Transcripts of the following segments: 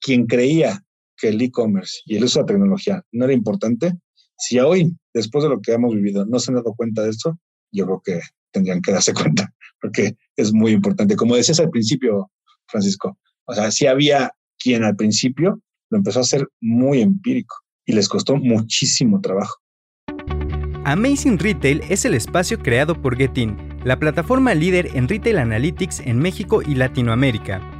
quien creía que el e-commerce y el uso de la tecnología no era importante, si hoy, después de lo que hemos vivido, no se han dado cuenta de esto, yo creo que tendrían que darse cuenta, porque es muy importante. Como decías al principio, Francisco, o sea, si había quien al principio lo empezó a hacer muy empírico y les costó muchísimo trabajo. Amazing Retail es el espacio creado por Getin, la plataforma líder en retail analytics en México y Latinoamérica.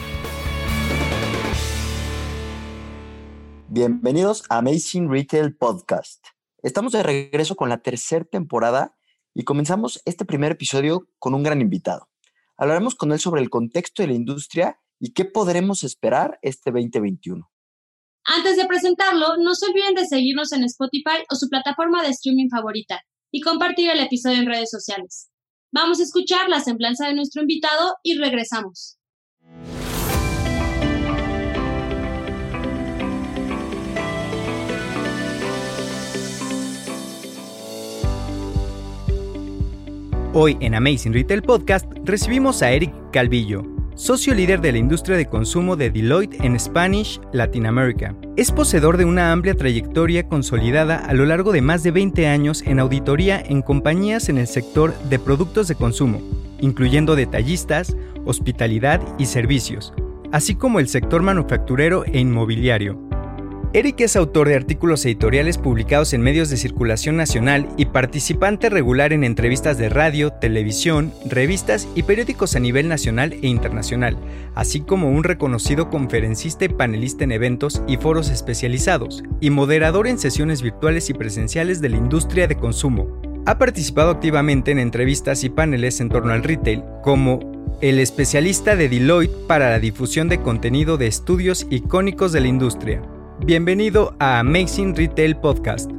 Bienvenidos a Amazing Retail Podcast. Estamos de regreso con la tercera temporada y comenzamos este primer episodio con un gran invitado. Hablaremos con él sobre el contexto de la industria y qué podremos esperar este 2021. Antes de presentarlo, no se olviden de seguirnos en Spotify o su plataforma de streaming favorita y compartir el episodio en redes sociales. Vamos a escuchar la semblanza de nuestro invitado y regresamos. Hoy en Amazing Retail Podcast recibimos a Eric Calvillo, socio líder de la industria de consumo de Deloitte en Spanish Latin America. Es poseedor de una amplia trayectoria consolidada a lo largo de más de 20 años en auditoría en compañías en el sector de productos de consumo, incluyendo detallistas, hospitalidad y servicios, así como el sector manufacturero e inmobiliario. Eric es autor de artículos editoriales publicados en medios de circulación nacional y participante regular en entrevistas de radio, televisión, revistas y periódicos a nivel nacional e internacional, así como un reconocido conferencista y panelista en eventos y foros especializados, y moderador en sesiones virtuales y presenciales de la industria de consumo. Ha participado activamente en entrevistas y paneles en torno al retail, como el especialista de Deloitte para la difusión de contenido de estudios icónicos de la industria. Bienvenido a Amazing Retail Podcast.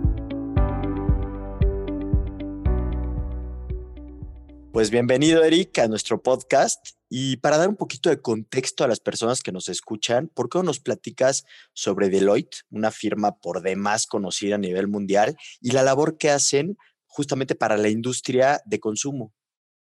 Pues bienvenido Eric a nuestro podcast y para dar un poquito de contexto a las personas que nos escuchan, ¿por qué no nos platicas sobre Deloitte, una firma por demás conocida a nivel mundial y la labor que hacen justamente para la industria de consumo?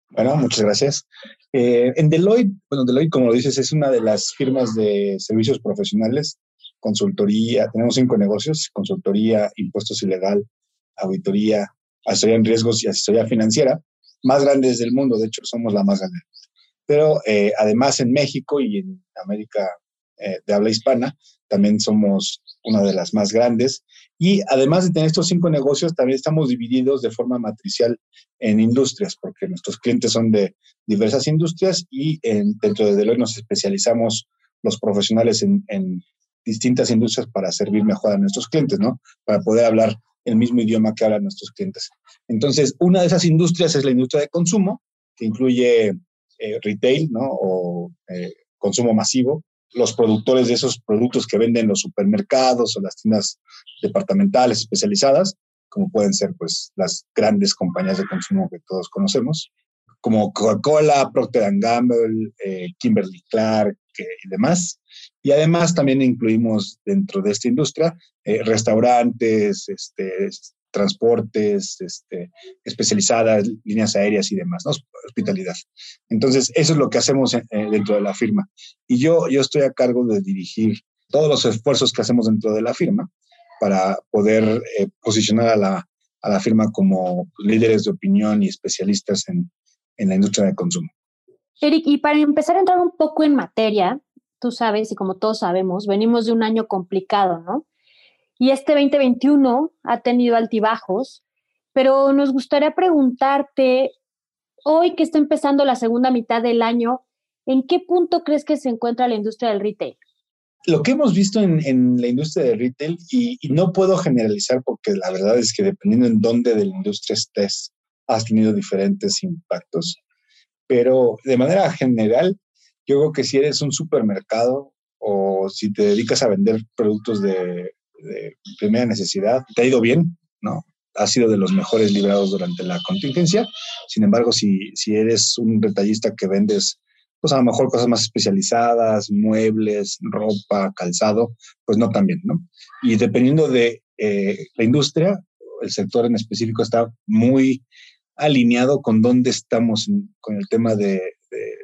Bueno, muchas gracias. Eh, en Deloitte, bueno, Deloitte, como lo dices, es una de las firmas de servicios profesionales consultoría, tenemos cinco negocios, consultoría, impuestos ilegal, auditoría, asesoría en riesgos y asesoría financiera, más grandes del mundo, de hecho somos la más grande. Pero eh, además en México y en América eh, de habla hispana, también somos una de las más grandes. Y además de tener estos cinco negocios, también estamos divididos de forma matricial en industrias, porque nuestros clientes son de diversas industrias y en, dentro de Deloitte nos especializamos los profesionales en distintas industrias para servir mejor a nuestros clientes, ¿no? Para poder hablar el mismo idioma que hablan nuestros clientes. Entonces, una de esas industrias es la industria de consumo, que incluye eh, retail, ¿no? O eh, consumo masivo, los productores de esos productos que venden los supermercados o las tiendas departamentales especializadas, como pueden ser pues las grandes compañías de consumo que todos conocemos, como Coca-Cola, Procter Gamble, eh, Kimberly Clark y demás. Y además también incluimos dentro de esta industria eh, restaurantes, este, transportes este, especializadas, líneas aéreas y demás, hospitalidad. Entonces, eso es lo que hacemos eh, dentro de la firma. Y yo, yo estoy a cargo de dirigir todos los esfuerzos que hacemos dentro de la firma para poder eh, posicionar a la, a la firma como líderes de opinión y especialistas en, en la industria de consumo. Eric, y para empezar a entrar un poco en materia, tú sabes y como todos sabemos, venimos de un año complicado, ¿no? Y este 2021 ha tenido altibajos, pero nos gustaría preguntarte, hoy que está empezando la segunda mitad del año, ¿en qué punto crees que se encuentra la industria del retail? Lo que hemos visto en, la industria del retail, y, y, no puedo generalizar porque la verdad es que dependiendo en dónde de la industria estés, has tenido diferentes impactos, pero de manera general, yo creo que si eres un supermercado o si te dedicas a vender productos de primera necesidad, te ha ido bien, ¿no? Ha sido de los mejores librados durante la contingencia. Sin embargo, si, si eres un detallista que vendes, pues a lo mejor cosas más especializadas, muebles, ropa, calzado, pues no tan bien, ¿no? Y dependiendo de eh, la industria, el sector en específico está muy alineado con dónde estamos con el tema de,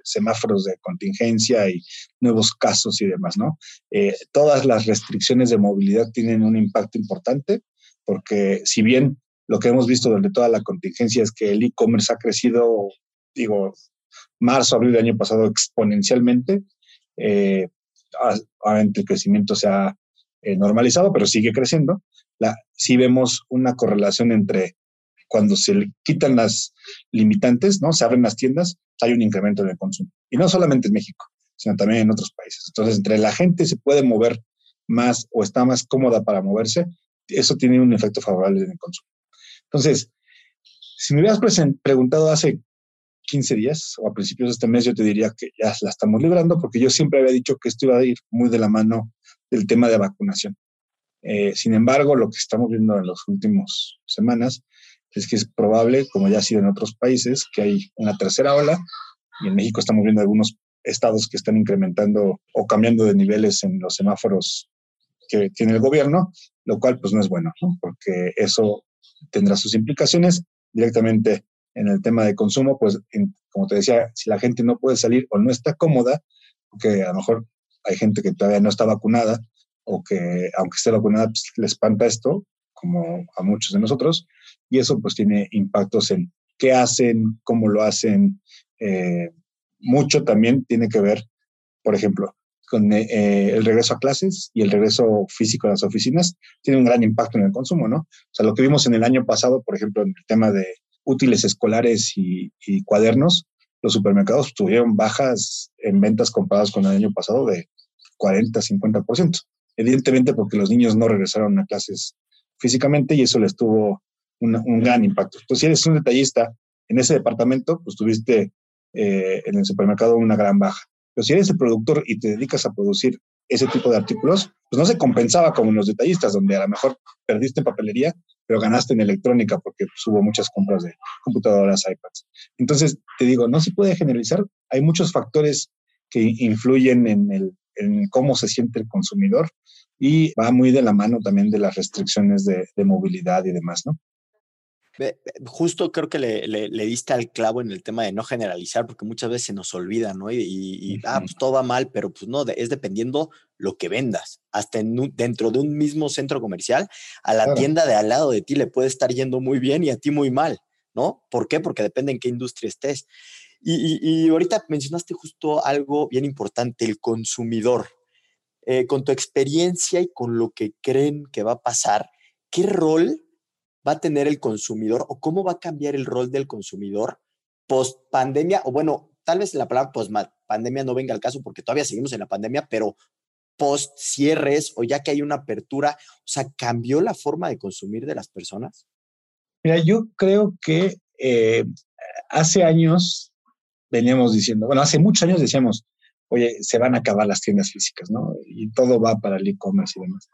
semáforos de contingencia y nuevos casos y demás, ¿no? Eh, todas las restricciones de movilidad tienen un impacto importante porque si bien lo que hemos visto durante toda la contingencia es que el e-commerce ha crecido, digo, marzo, abril del año pasado exponencialmente, eh, obviamente el crecimiento se ha eh, normalizado, pero sigue creciendo. La, sí vemos una correlación entre cuando se le quitan las limitantes, ¿no? Se abren las tiendas, hay un incremento en el consumo. Y no solamente en México, sino también en otros países. Entonces, entre la gente se puede mover más o está más cómoda para moverse, eso tiene un efecto favorable en el consumo. Entonces, si me hubieras preguntado hace 15 días o a principios de este mes, yo te diría que ya la estamos librando porque yo siempre había dicho que esto iba a ir muy de la mano del tema de vacunación. Eh, sin embargo, lo que estamos viendo en las últimas semanas es que es probable, como ya ha sido en otros países, que hay una tercera ola y en México estamos viendo algunos estados que están incrementando o cambiando de niveles en los semáforos que tiene el gobierno, lo cual pues no es bueno, porque eso tendrá sus implicaciones directamente en el tema de consumo, pues como te decía, si la gente no puede salir o no está cómoda, porque a lo mejor hay gente que todavía no está vacunada o que aunque esté vacunada pues, le espanta esto, como a muchos de nosotros, y eso pues tiene impactos en qué hacen, cómo lo hacen. Eh, mucho también tiene que ver, por ejemplo, con eh, el regreso a clases y el regreso físico a las oficinas, tiene un gran impacto en el consumo, ¿no? O sea, lo que vimos en el año pasado, por ejemplo, en el tema de útiles escolares y, y cuadernos, los supermercados tuvieron bajas en ventas comparadas con el año pasado de 40, 50%. Evidentemente porque los niños no regresaron a clases físicamente y eso les tuvo un gran impacto. Entonces, si eres un detallista en ese departamento, pues tuviste eh, en el supermercado una gran baja. Pero si eres el productor y te dedicas a producir ese tipo de artículos, pues no se compensaba como en los detallistas, donde a lo mejor perdiste en papelería, pero ganaste en electrónica porque pues, hubo muchas compras de computadoras, iPads. Entonces, te digo, no se puede generalizar. Hay muchos factores que influyen en, el, en cómo se siente el consumidor y va muy de la mano también de las restricciones de, de movilidad y demás, ¿no? Justo creo que le, le, diste al clavo en el tema de no generalizar, porque muchas veces se nos olvida, ¿no? Y, ah, pues todo va mal, pero pues no, es dependiendo lo que vendas. Hasta dentro de un mismo centro comercial, a la tienda de al lado de ti le puede estar yendo muy bien y a ti muy mal, ¿no? ¿Por qué? Porque depende en qué industria estés. Y, y ahorita mencionaste justo algo bien importante, el consumidor. Eh, con tu experiencia y con lo que creen que va a pasar, ¿qué rol va a tener el consumidor o cómo va a cambiar el rol del consumidor post pandemia? O bueno, tal vez la palabra post pandemia no venga al caso porque todavía seguimos en la pandemia, pero post cierres o ya que hay una apertura, o sea, ¿cambió la forma de consumir de las personas? Mira, yo creo que eh, hace años veníamos diciendo, bueno, hace muchos años decíamos, oye, se van a acabar las tiendas físicas, ¿no? Y todo va para el e-commerce y demás.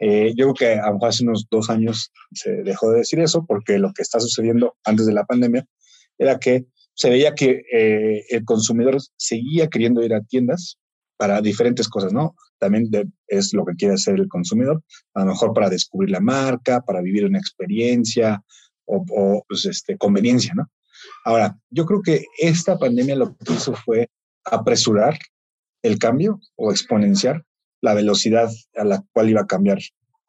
Eh, yo creo que a lo mejor hace unos dos años se dejó de decir eso porque lo que está sucediendo antes de la pandemia era que se veía que eh, el consumidor seguía queriendo ir a tiendas para diferentes cosas, ¿no? También es lo que quiere hacer el consumidor, a lo mejor para descubrir la marca, para vivir una experiencia o, o pues, este, conveniencia, ¿no? Ahora, yo creo que esta pandemia lo que hizo fue apresurar el cambio o exponenciar la velocidad a la cual iba a cambiar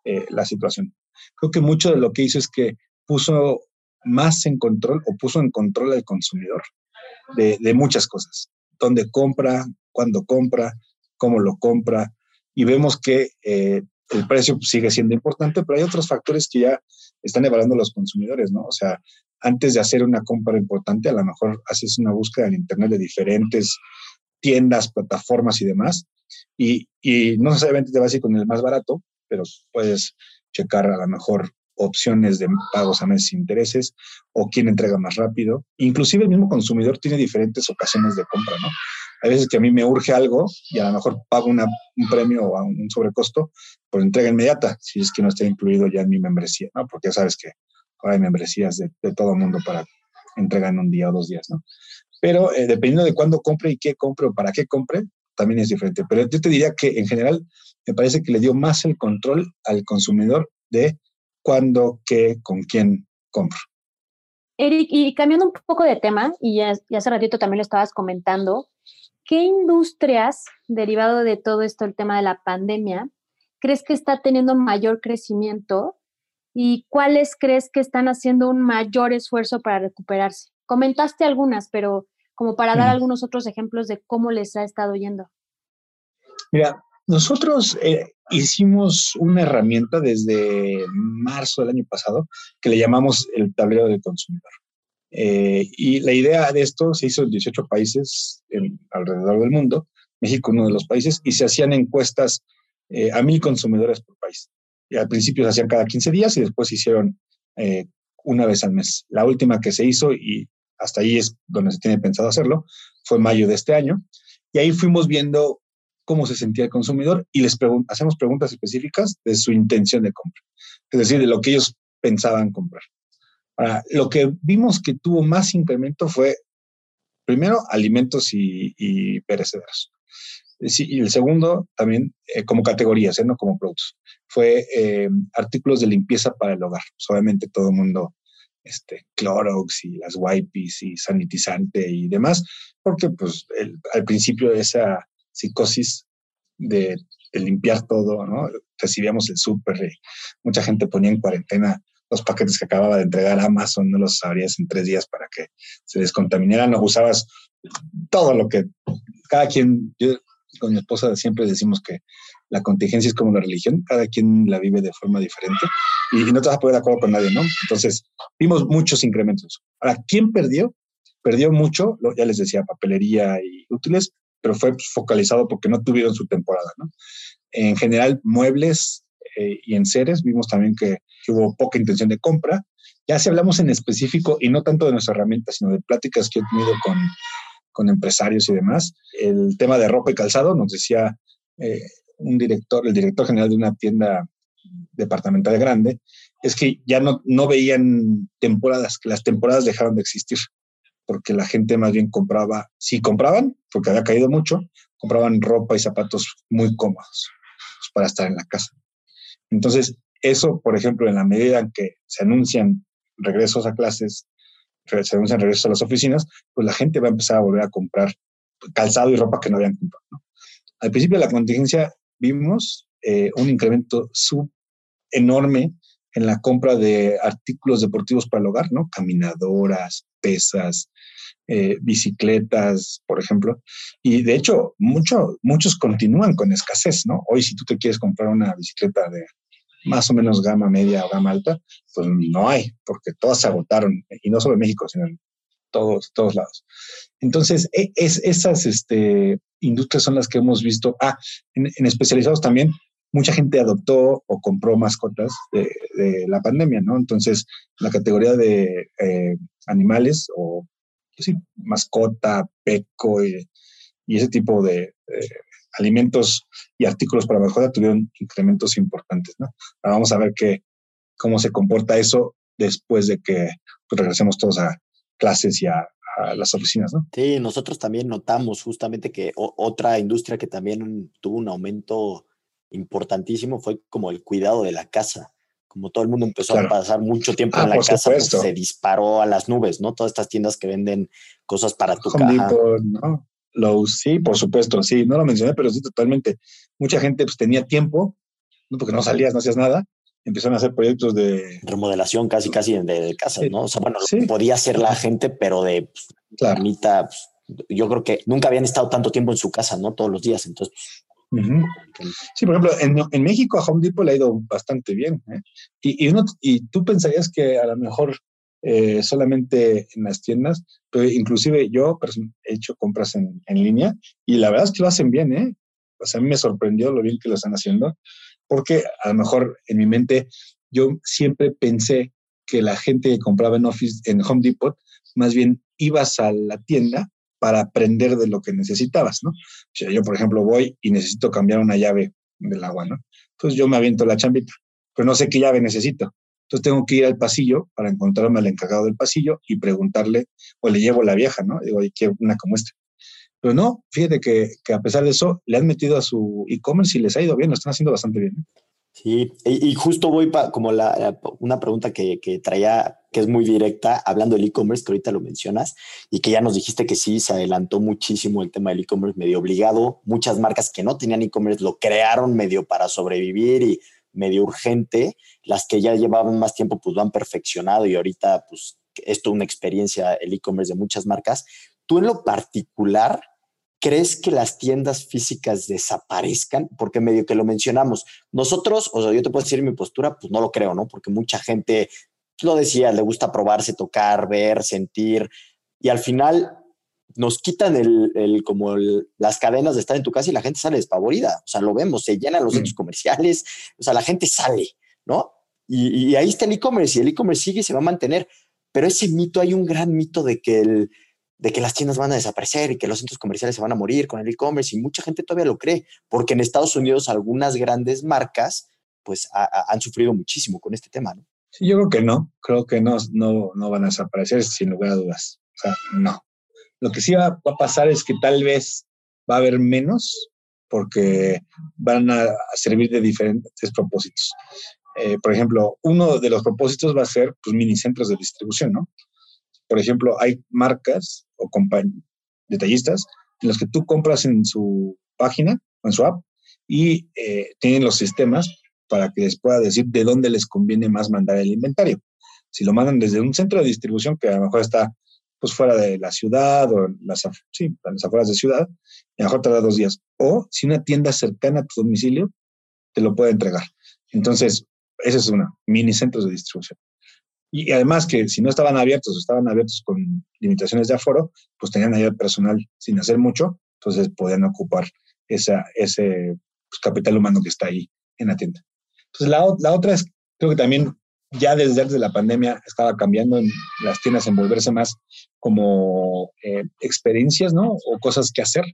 eh, la situación. Creo que mucho de lo que hizo es que puso más en control o puso en control al consumidor de, muchas cosas. Dónde compra, cuándo compra, cómo lo compra. Y vemos que eh, el precio sigue siendo importante, pero hay otros factores que ya están evaluando los consumidores, ¿no? O sea, antes de hacer una compra importante, a lo mejor haces una búsqueda en Internet de diferentes tiendas, plataformas y demás, y, y no necesariamente te vas a ir con el más barato, pero puedes checar a lo mejor opciones de pagos a meses sin intereses o quién entrega más rápido. Inclusive el mismo consumidor tiene diferentes ocasiones de compra, ¿no? Hay veces que a mí me urge algo y a lo mejor pago un premio o un sobrecosto por entrega inmediata, si es que no está incluido ya en mi membresía, ¿no? Porque ya sabes que ahora hay membresías de, de todo el mundo para entrega en un día o dos días, ¿no? Pero eh, dependiendo de cuándo compre y qué compre o para qué compre, también es diferente. Pero yo te diría que en general me parece que le dio más el control al consumidor de cuándo, qué, con quién compro. Eric, y cambiando un poco de tema, y ya, hace ratito también lo estabas comentando, ¿qué industrias, derivado de todo esto, el tema de la pandemia, crees que está teniendo mayor crecimiento y cuáles crees que están haciendo un mayor esfuerzo para recuperarse? Comentaste algunas, pero como para dar algunos otros ejemplos de cómo les ha estado yendo. Mira, nosotros eh, hicimos una herramienta desde marzo del año pasado que le llamamos el tablero del consumidor. Eh, y la idea de esto se hizo en 18 países alrededor del mundo, México uno de los países, y se hacían encuestas eh, a mil consumidores por país. Y al principio se hacían cada 15 días y después se hicieron una vez al mes. La última que se hizo, y hasta ahí es donde se tiene pensado hacerlo, fue mayo de este año. Y ahí fuimos viendo cómo se sentía el consumidor y les hacemos preguntas específicas de su intención de compra, es decir, de lo que ellos pensaban comprar. Lo que vimos que tuvo más incremento fue, primero, alimentos y, perecederos. Y el segundo, también eh, como categorías, ¿eh? no como productos, fue eh, artículos de limpieza para el hogar. Obviamente todo el mundo, este, Clorox y las wipes y sanitizante y demás, porque pues al principio de esa psicosis de, limpiar todo, ¿no? Recibíamos el súper, mucha gente ponía en cuarentena los paquetes que acababa de entregar Amazon, no los abrías en tres días para que se descontaminaran, no usabas todo lo que cada quien, yo con mi esposa siempre decimos que la contingencia es como la religión, cada quien la vive de forma diferente y, no te vas a poner de acuerdo con nadie, ¿no? Entonces, vimos muchos incrementos. Ahora, ¿quién perdió? Perdió mucho, ya les decía, papelería y útiles, pero fue focalizado porque no tuvieron su temporada. ¿no? En general, muebles eh, y enseres, vimos también que, hubo poca intención de compra. Ya si hablamos en específico, y no tanto de nuestra herramienta, sino de pláticas que he tenido con, con empresarios y demás, el tema de ropa y calzado, nos decía eh, un director, el director general de una tienda departamental grande, es que ya no, no veían temporadas, que las temporadas dejaron de existir porque la gente más bien compraba, si compraban, porque había caído mucho, compraban ropa y zapatos muy cómodos pues, para estar en la casa. Entonces, eso, por ejemplo, en la medida en que se anuncian regresos a clases, se anuncian regresos a las oficinas, pues la gente va a empezar a volver a comprar calzado y ropa que no habían comprado. Al principio de la contingencia vimos eh, un incremento sub enorme en la compra de artículos deportivos para el hogar, ¿no? Caminadoras, pesas, eh, bicicletas, por ejemplo. Y de hecho, mucho, muchos continúan con escasez, ¿no? Hoy si tú te quieres comprar una bicicleta de más o menos gama media o gama alta, pues no hay, porque todas se agotaron, y no solo en México, sino en todos, todos lados. Entonces, e, es, esas este, industrias son las que hemos visto. Ah, en especializados también, mucha gente adoptó o compró mascotas de, la pandemia, ¿no? Entonces, la categoría de eh, animales o, pues sí, mascota, peco y, ese tipo de alimentos y artículos para mascota tuvieron incrementos importantes, ¿no? Ahora vamos a ver qué, cómo se comporta eso después de que pues, regresemos todos a clases y a, las oficinas, ¿no? Sí, nosotros también notamos justamente que otra industria que también tuvo un aumento importantísimo fue como el cuidado de la casa. Como todo el mundo empezó a pasar mucho tiempo ah, en la casa, pues, se disparó a las nubes, ¿no? Todas estas tiendas que venden cosas para tu casa. ¿no? sí, por supuesto, sí, no lo mencioné, pero sí, totalmente. Mucha gente pues tenía tiempo, ¿no? porque no salías, no hacías nada, empezaron a hacer proyectos de... Remodelación casi, casi de, de casas, ¿no? O sea, bueno, podía hacer la gente, pero de pues, claro. pues, yo creo que nunca habían estado tanto tiempo en su casa, ¿no? Todos los días, entonces Sí, por ejemplo, en, en, México a Home Depot le ha ido bastante bien. ¿eh? Y, y, uno, y tú pensarías que a lo mejor eh, solamente en las tiendas, pero inclusive yo he hecho compras en, en, línea y la verdad es que lo hacen bien. ¿eh? O sea, a mí me sorprendió lo bien que lo están haciendo, porque a lo mejor en mi mente yo siempre pensé que la gente que compraba en, Office, en Home Depot, más bien ibas a la tienda para aprender de lo que necesitabas, ¿no? O sea, yo, por ejemplo, voy y necesito cambiar una llave del agua, ¿no? Entonces yo me aviento la chambita, pero no sé qué llave necesito. Entonces tengo que ir al pasillo para encontrarme al encargado del pasillo y preguntarle, o le llevo la vieja, ¿no? Digo, oye, quiero una como esta. Pero no, fíjate que, que, a pesar de eso, le han metido a su e-commerce y les ha ido bien, lo están haciendo bastante bien. ¿eh? Sí, y, justo voy para como la, una pregunta que, que, traía, que es muy directa, hablando del e-commerce, que ahorita lo mencionas, y que ya nos dijiste que sí, se adelantó muchísimo el tema del e-commerce medio obligado. Muchas marcas que no tenían e-commerce lo crearon medio para sobrevivir y medio urgente. Las que ya llevaban más tiempo, pues lo han perfeccionado y ahorita, pues, esto es una experiencia, el e-commerce de muchas marcas. Tú en lo particular, ¿crees que las tiendas físicas desaparezcan? Porque medio que lo mencionamos. Nosotros, o sea, yo te puedo decir mi postura, pues no lo creo, ¿no? Porque mucha gente lo decía, le gusta probarse, tocar, ver, sentir, y al final nos quitan el, como las cadenas de estar en tu casa y la gente sale despavorida. O sea, lo vemos, se llenan los centros comerciales, o sea, la gente sale, ¿no? Y, y ahí está el e-commerce y el e-commerce sigue y se va a mantener. Pero ese mito, hay un gran mito de que el, de que las tiendas van a desaparecer y que los centros comerciales se van a morir con el e-commerce y mucha gente todavía lo cree, porque en Estados Unidos algunas grandes marcas pues han sufrido muchísimo con este tema, ¿no? Sí, yo creo que no, creo que no, no, no van a desaparecer sin lugar a dudas. O sea, no. Lo que sí va, a pasar es que tal vez va a haber menos porque van a servir de diferentes propósitos. Eh, por ejemplo, uno de los propósitos va a ser pues, mini centros de distribución, ¿no? Por ejemplo, hay marcas detallistas en los que tú compras en su página o en su app y eh, tienen los sistemas para que les pueda decir de dónde les conviene más mandar el inventario. Si lo mandan desde un centro de distribución que a lo mejor está pues fuera de la ciudad o las, sí, las afueras de ciudad, a lo mejor tarda dos días. O si una tienda cercana a tu domicilio te lo puede entregar. Entonces, esa es una, mini centros de distribución. Y además que si no estaban abiertos o estaban abiertos con limitaciones de aforo, pues tenían ayuda personal sin hacer mucho, entonces podían ocupar esa, ese pues, capital humano que está ahí en la tienda. Entonces la, la otra es, creo que también ya desde antes de la pandemia estaba cambiando en las tiendas en volverse más como eh, experiencias, ¿no? O cosas que hacer.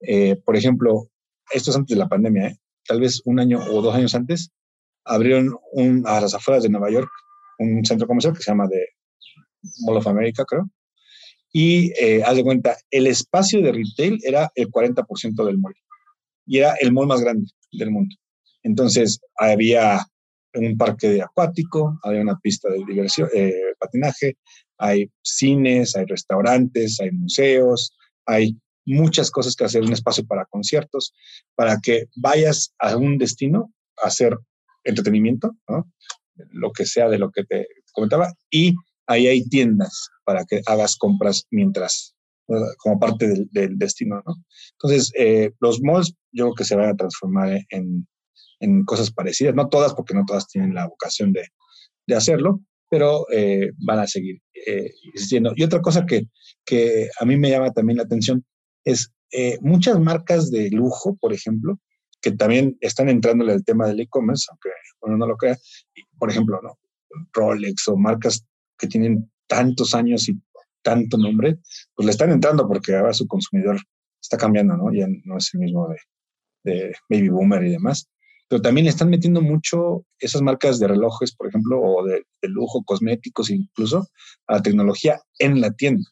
Eh, por ejemplo, esto es antes de la pandemia, ¿eh? tal vez un año o dos años antes, abrieron un, a las afueras de Nueva York un centro comercial que se llama de Mall of America, creo. Y eh, haz de cuenta, el espacio de retail era el 40% del mall. Y era el mall más grande del mundo. Entonces, había un parque acuático, había una pista de diversión, eh, patinaje, hay cines, hay restaurantes, hay museos, hay muchas cosas que hacer, un espacio para conciertos, para que vayas a un destino a hacer entretenimiento, ¿no? Lo que sea de lo que te comentaba, y ahí hay tiendas para que hagas compras mientras, como parte del, destino, ¿no? Entonces, eh, los malls yo creo que se van a transformar en, en, cosas parecidas, no todas, porque no todas tienen la vocación de, de hacerlo, pero eh, van a seguir eh, existiendo. Y otra cosa que, que a mí me llama también la atención es muchas marcas de lujo, por ejemplo, que también están entrando en el tema del e-commerce, aunque uno no lo crea. Por ejemplo, ¿no? Rolex o marcas que tienen tantos años y tanto nombre, pues le están entrando porque ahora su consumidor está cambiando, ¿no? Ya no es el mismo de, baby boomer y demás. Pero también le están metiendo mucho esas marcas de relojes, por ejemplo, o de, de lujo, cosméticos incluso, a la tecnología en la tienda,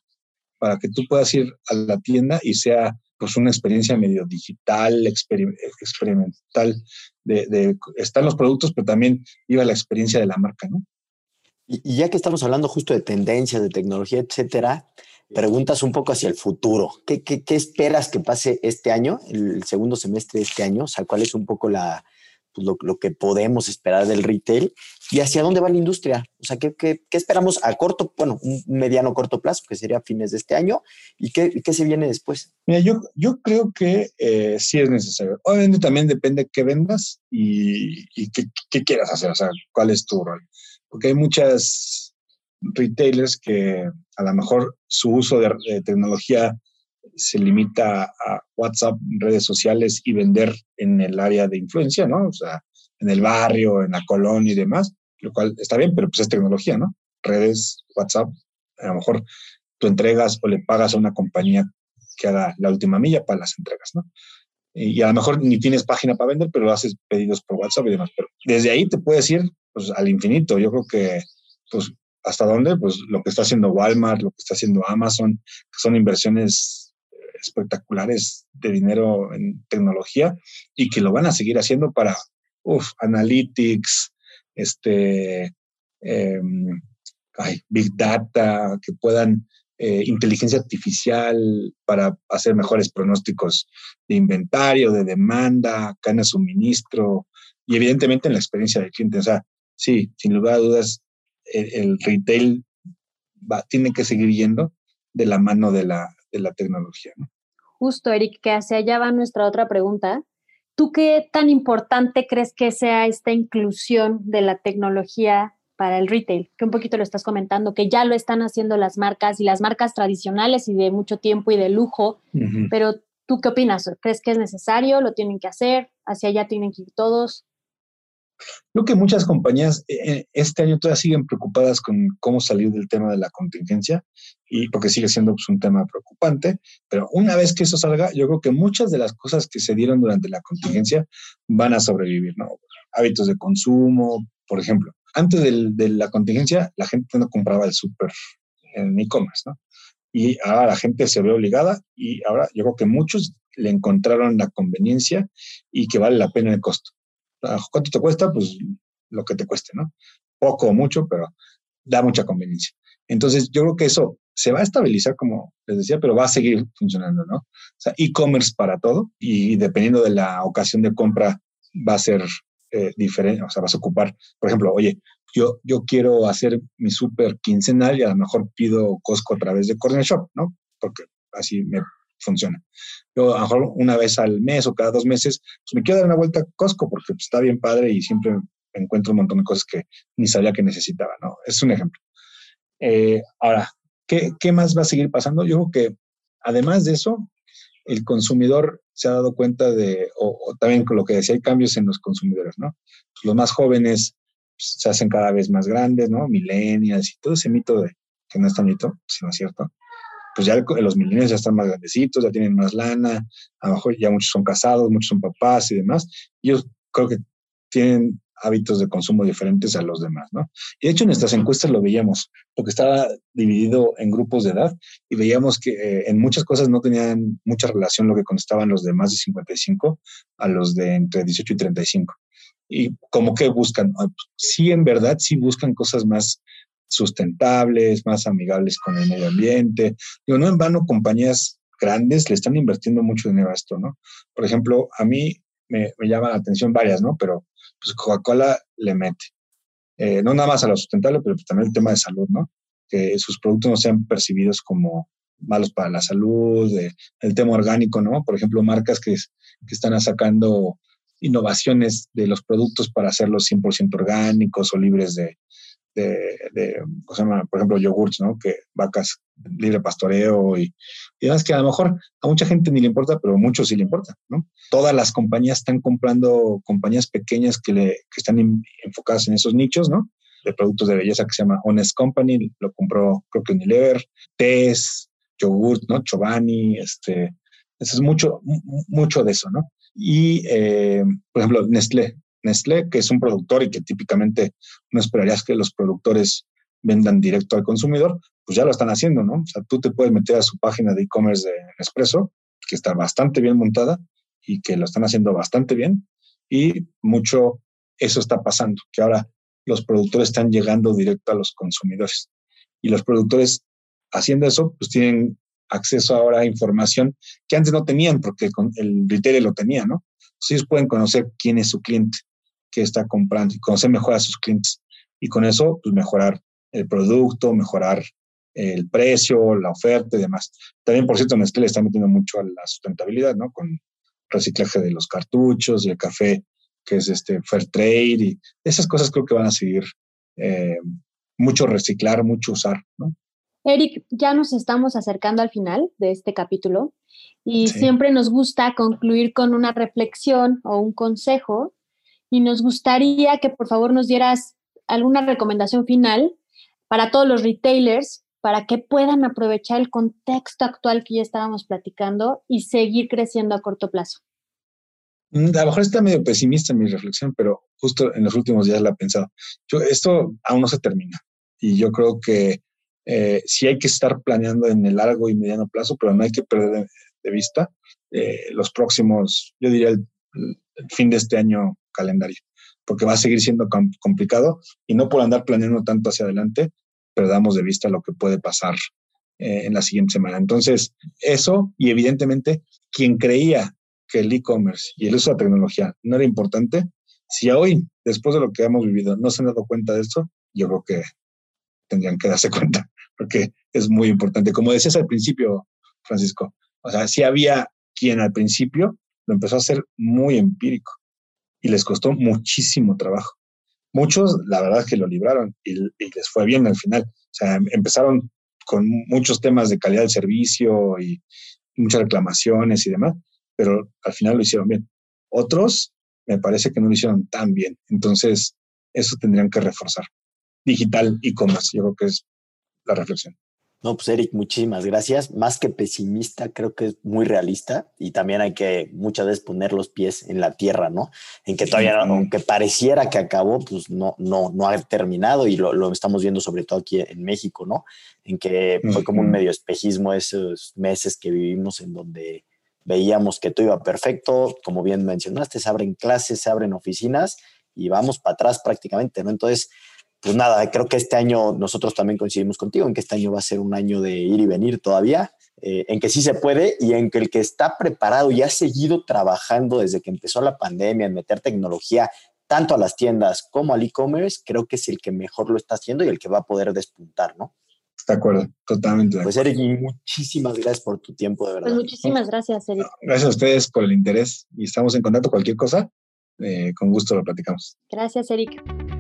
para que tú puedas ir a la tienda y sea pues una experiencia medio digital, experimental, de, están los productos, pero también iba la experiencia de la marca, ¿no? Y, ya que estamos hablando justo de tendencias, de tecnología, etcétera, preguntas un poco hacia el futuro. ¿Qué, qué, qué esperas que pase este año, el segundo semestre de este año? O sea, ¿cuál es un poco la, pues, lo, que podemos esperar del retail y hacia dónde va la industria. O sea, ¿qué, qué, esperamos a corto, bueno, un mediano corto plazo, que sería fines de este año, y qué, qué se viene después? Mira, yo, yo creo que eh, sí es necesario. Obviamente también depende qué vendas y, y qué, qué, quieras hacer, o sea, cuál es tu rol. Porque hay muchas retailers que a lo mejor su uso de tecnología se limita a WhatsApp, redes sociales y vender en el área de influencia, ¿no? O sea, en el barrio, en la colonia y demás, lo cual está bien, pero pues es tecnología, ¿no? Redes, WhatsApp, a lo mejor tú entregas o le pagas a una compañía que haga la última milla para las entregas, ¿no? Y a lo mejor ni tienes página para vender, pero haces pedidos por WhatsApp y demás. Pero desde ahí te puedes ir pues, al infinito. Yo creo que, pues, ¿hasta dónde? Pues lo que está haciendo Walmart, lo que está haciendo Amazon, que son inversiones espectaculares de dinero en tecnología y que lo van a seguir haciendo para, uff, analytics, este, em, big data, que puedan eh, inteligencia artificial para hacer mejores pronósticos de inventario, de demanda, cadena de suministro y evidentemente en la experiencia del cliente. O sea, sí, sin lugar a dudas, el, retail va, tiene que seguir yendo de la mano de la, de la tecnología. ¿no? Justo, Eric, que hacia allá va nuestra otra pregunta. ¿Tú qué tan importante crees que sea esta inclusión de la tecnología para el retail, que un poquito lo estás comentando, que ya lo están haciendo las marcas y las marcas tradicionales y de mucho tiempo y de lujo, pero ¿tú qué opinas? ¿Crees que es necesario? ¿Lo tienen que hacer? ¿Hacia allá tienen que ir todos? Creo que muchas compañías eh, eh, este año todavía siguen preocupadas con cómo salir del tema de la contingencia y porque sigue siendo pues, un tema preocupante, pero una vez que eso salga, yo creo que muchas de las cosas que se dieron durante la contingencia van a sobrevivir, ¿no? Hábitos de consumo, por ejemplo antes de la contingencia, la gente no compraba el súper en e-commerce, ¿no? Y ahora la gente se ve obligada y ahora yo creo que muchos le encontraron la conveniencia y que vale la pena el costo. ¿Cuánto te cuesta? Pues lo que te cueste, ¿no? Poco o mucho, pero da mucha conveniencia. Entonces, yo creo que eso se va a estabilizar, como les decía, pero va a seguir funcionando, ¿no? O sea, e-commerce para todo y dependiendo de la ocasión de compra va a ser eh, diferente, o sea, vas a ocupar, por ejemplo, oye, yo, yo quiero hacer mi súper quincenal y a lo mejor pido Costco a través de Corner Shop, ¿no? Porque así me funciona. Yo a lo mejor una vez al mes o cada dos meses, pues me quiero dar una vuelta a Costco porque pues, está bien padre y siempre encuentro un montón de cosas que ni sabía que necesitaba, ¿no? Es un ejemplo. Eh, ahora, ¿qué, ¿qué más va a seguir pasando? Yo creo que además de eso, el consumidor se ha dado cuenta de, o, también con lo que decía, hay cambios en los consumidores, ¿no? Pues los más jóvenes pues, se hacen cada vez más grandes, ¿no? Millennials y todo ese mito de, que no es tan mito, sino cierto. Pues ya los millennials ya están más grandecitos, ya tienen más lana, a lo mejor ya muchos son casados, muchos son papás y demás. Y yo creo que tienen hábitos de consumo diferentes a los demás, ¿no? Y de hecho en nuestras encuestas lo veíamos, porque estaba dividido en grupos de edad y veíamos que eh, en muchas cosas no tenían mucha relación lo que contestaban los de más de 55 a los de entre 18 y 35. Y como que buscan, ah, sí en verdad, sí buscan cosas más sustentables, más amigables con el medio ambiente. Digo, no en vano compañías grandes le están invirtiendo mucho dinero a esto, ¿no? Por ejemplo, a mí me, me llama la atención varias, ¿no? Pero pues Coca-Cola le mete. Eh, no nada más a lo sustentable, pero también el tema de salud, ¿no? Que sus productos no sean percibidos como malos para la salud, el tema orgánico, ¿no? Por ejemplo, marcas que, que están sacando innovaciones de los productos para hacerlos 100% orgánicos o libres de, de, por ejemplo, yogurts, ¿no? Que vacas libre pastoreo y, y que a lo mejor a mucha gente ni le importa, pero a muchos sí le importa, ¿no? Todas las compañías están comprando compañías pequeñas que, le, que están enfocadas en esos nichos, ¿no? De productos de belleza que se llama Honest Company, lo compró creo que Unilever, Tess, yogurt, ¿no? Chobani, este, eso es mucho, mucho de eso, ¿no? Y, eh, por ejemplo, Nestlé, Nestlé, que es un productor y que típicamente no esperarías que los productores vendan directo al consumidor, pues ya lo están haciendo, ¿no? O sea, tú te puedes meter a su página de e-commerce de Nespresso, que está bastante bien montada y que lo están haciendo bastante bien, y mucho eso está pasando, que ahora los productores están llegando directo a los consumidores. Y los productores haciendo eso, pues tienen acceso ahora a información que antes no tenían, porque el retail lo tenía, ¿no? Entonces ellos pueden conocer quién es su cliente que está comprando y conocer mejor a sus clientes. Y con eso, pues mejorar el producto, mejorar el precio, la oferta y demás. También, por cierto, Nestlé le está metiendo mucho a la sustentabilidad, ¿no? Con reciclaje de los cartuchos y el café, que es este fair trade y esas cosas creo que van a seguir eh, mucho reciclar, mucho usar, ¿no? Eric, ya nos estamos acercando al final de este capítulo y siempre nos gusta concluir con una reflexión o un consejo y nos gustaría que por favor nos dieras alguna recomendación final para todos los retailers para que puedan aprovechar el contexto actual que ya estábamos platicando y seguir creciendo a corto plazo? Mm, a lo mejor está medio pesimista mi reflexión, pero justo en los últimos días la he pensado. Yo, esto aún no se termina y yo creo que eh, sí hay que estar planeando en el largo y mediano plazo, pero no hay que perder de, vista eh, los próximos, yo diría el, fin de este año calendario, porque va a seguir siendo complicado y no por andar planeando tanto hacia adelante, perdamos de vista lo que puede pasar eh, en la siguiente semana. Entonces, eso y evidentemente quien creía que el e-commerce y el uso de la tecnología no era importante, si hoy, después de lo que hemos vivido, no se han dado cuenta de esto, yo creo que tendrían que darse cuenta, porque es muy importante. Como decías al principio, Francisco, o sea, si había quien al principio lo empezó a hacer muy empírico y les costó muchísimo trabajo. Muchos, la verdad, que lo libraron y, les fue bien al final. O sea, empezaron con muchos temas de calidad del servicio y muchas reclamaciones y demás, pero al final lo hicieron bien. Otros me parece que no lo hicieron tan bien. Entonces, eso tendrían que reforzar. Digital y commerce, yo creo que es la reflexión. No, pues Eric, muchísimas gracias. Más que pesimista, creo que es muy realista y también hay que muchas veces poner los pies en la tierra, ¿no? En que todavía, aunque pareciera que acabó, pues no, no, no ha terminado y lo, lo estamos viendo sobre todo aquí en México, ¿no? En que fue como un medio espejismo esos meses que vivimos en donde veíamos que todo iba perfecto, como bien mencionaste, se abren clases, se abren oficinas y vamos para atrás prácticamente, ¿no? Entonces, pues nada, creo que este año nosotros también coincidimos contigo en que este año va a ser un año de ir y venir todavía, eh, en que sí se puede y en que el que está preparado y ha seguido trabajando desde que empezó la pandemia en meter tecnología tanto a las tiendas como al e-commerce, creo que es el que mejor lo está haciendo y el que va a poder despuntar, ¿no? De acuerdo, totalmente. pues Eric, muchísimas gracias por tu tiempo, de verdad. Pues muchísimas gracias, Eric. Gracias a ustedes por el interés y estamos en contacto. Cualquier cosa, eh, con gusto lo platicamos. Gracias, Eric.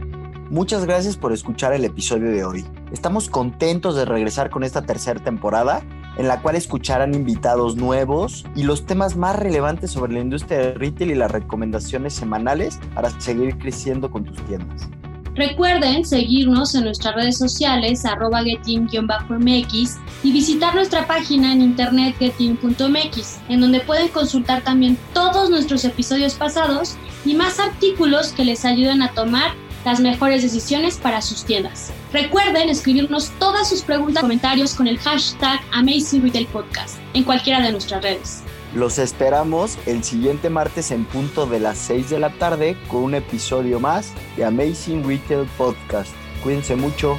Muchas gracias por escuchar el episodio de hoy. Estamos contentos de regresar con esta tercera temporada en la cual escucharán invitados nuevos y los temas más relevantes sobre la industria del retail y las recomendaciones semanales para seguir creciendo con tus tiendas. Recuerden seguirnos en nuestras redes sociales arroba getin-mx y visitar nuestra página en internet getin.mx, en donde pueden consultar también todos nuestros episodios pasados y más artículos que les ayuden a tomar las mejores decisiones para sus tiendas. Recuerden escribirnos todas sus preguntas y comentarios con el hashtag Amazing Retail Podcast en cualquiera de nuestras redes. Los esperamos el siguiente martes en punto de las 6 de la tarde con un episodio más de Amazing Retail Podcast. Cuídense mucho.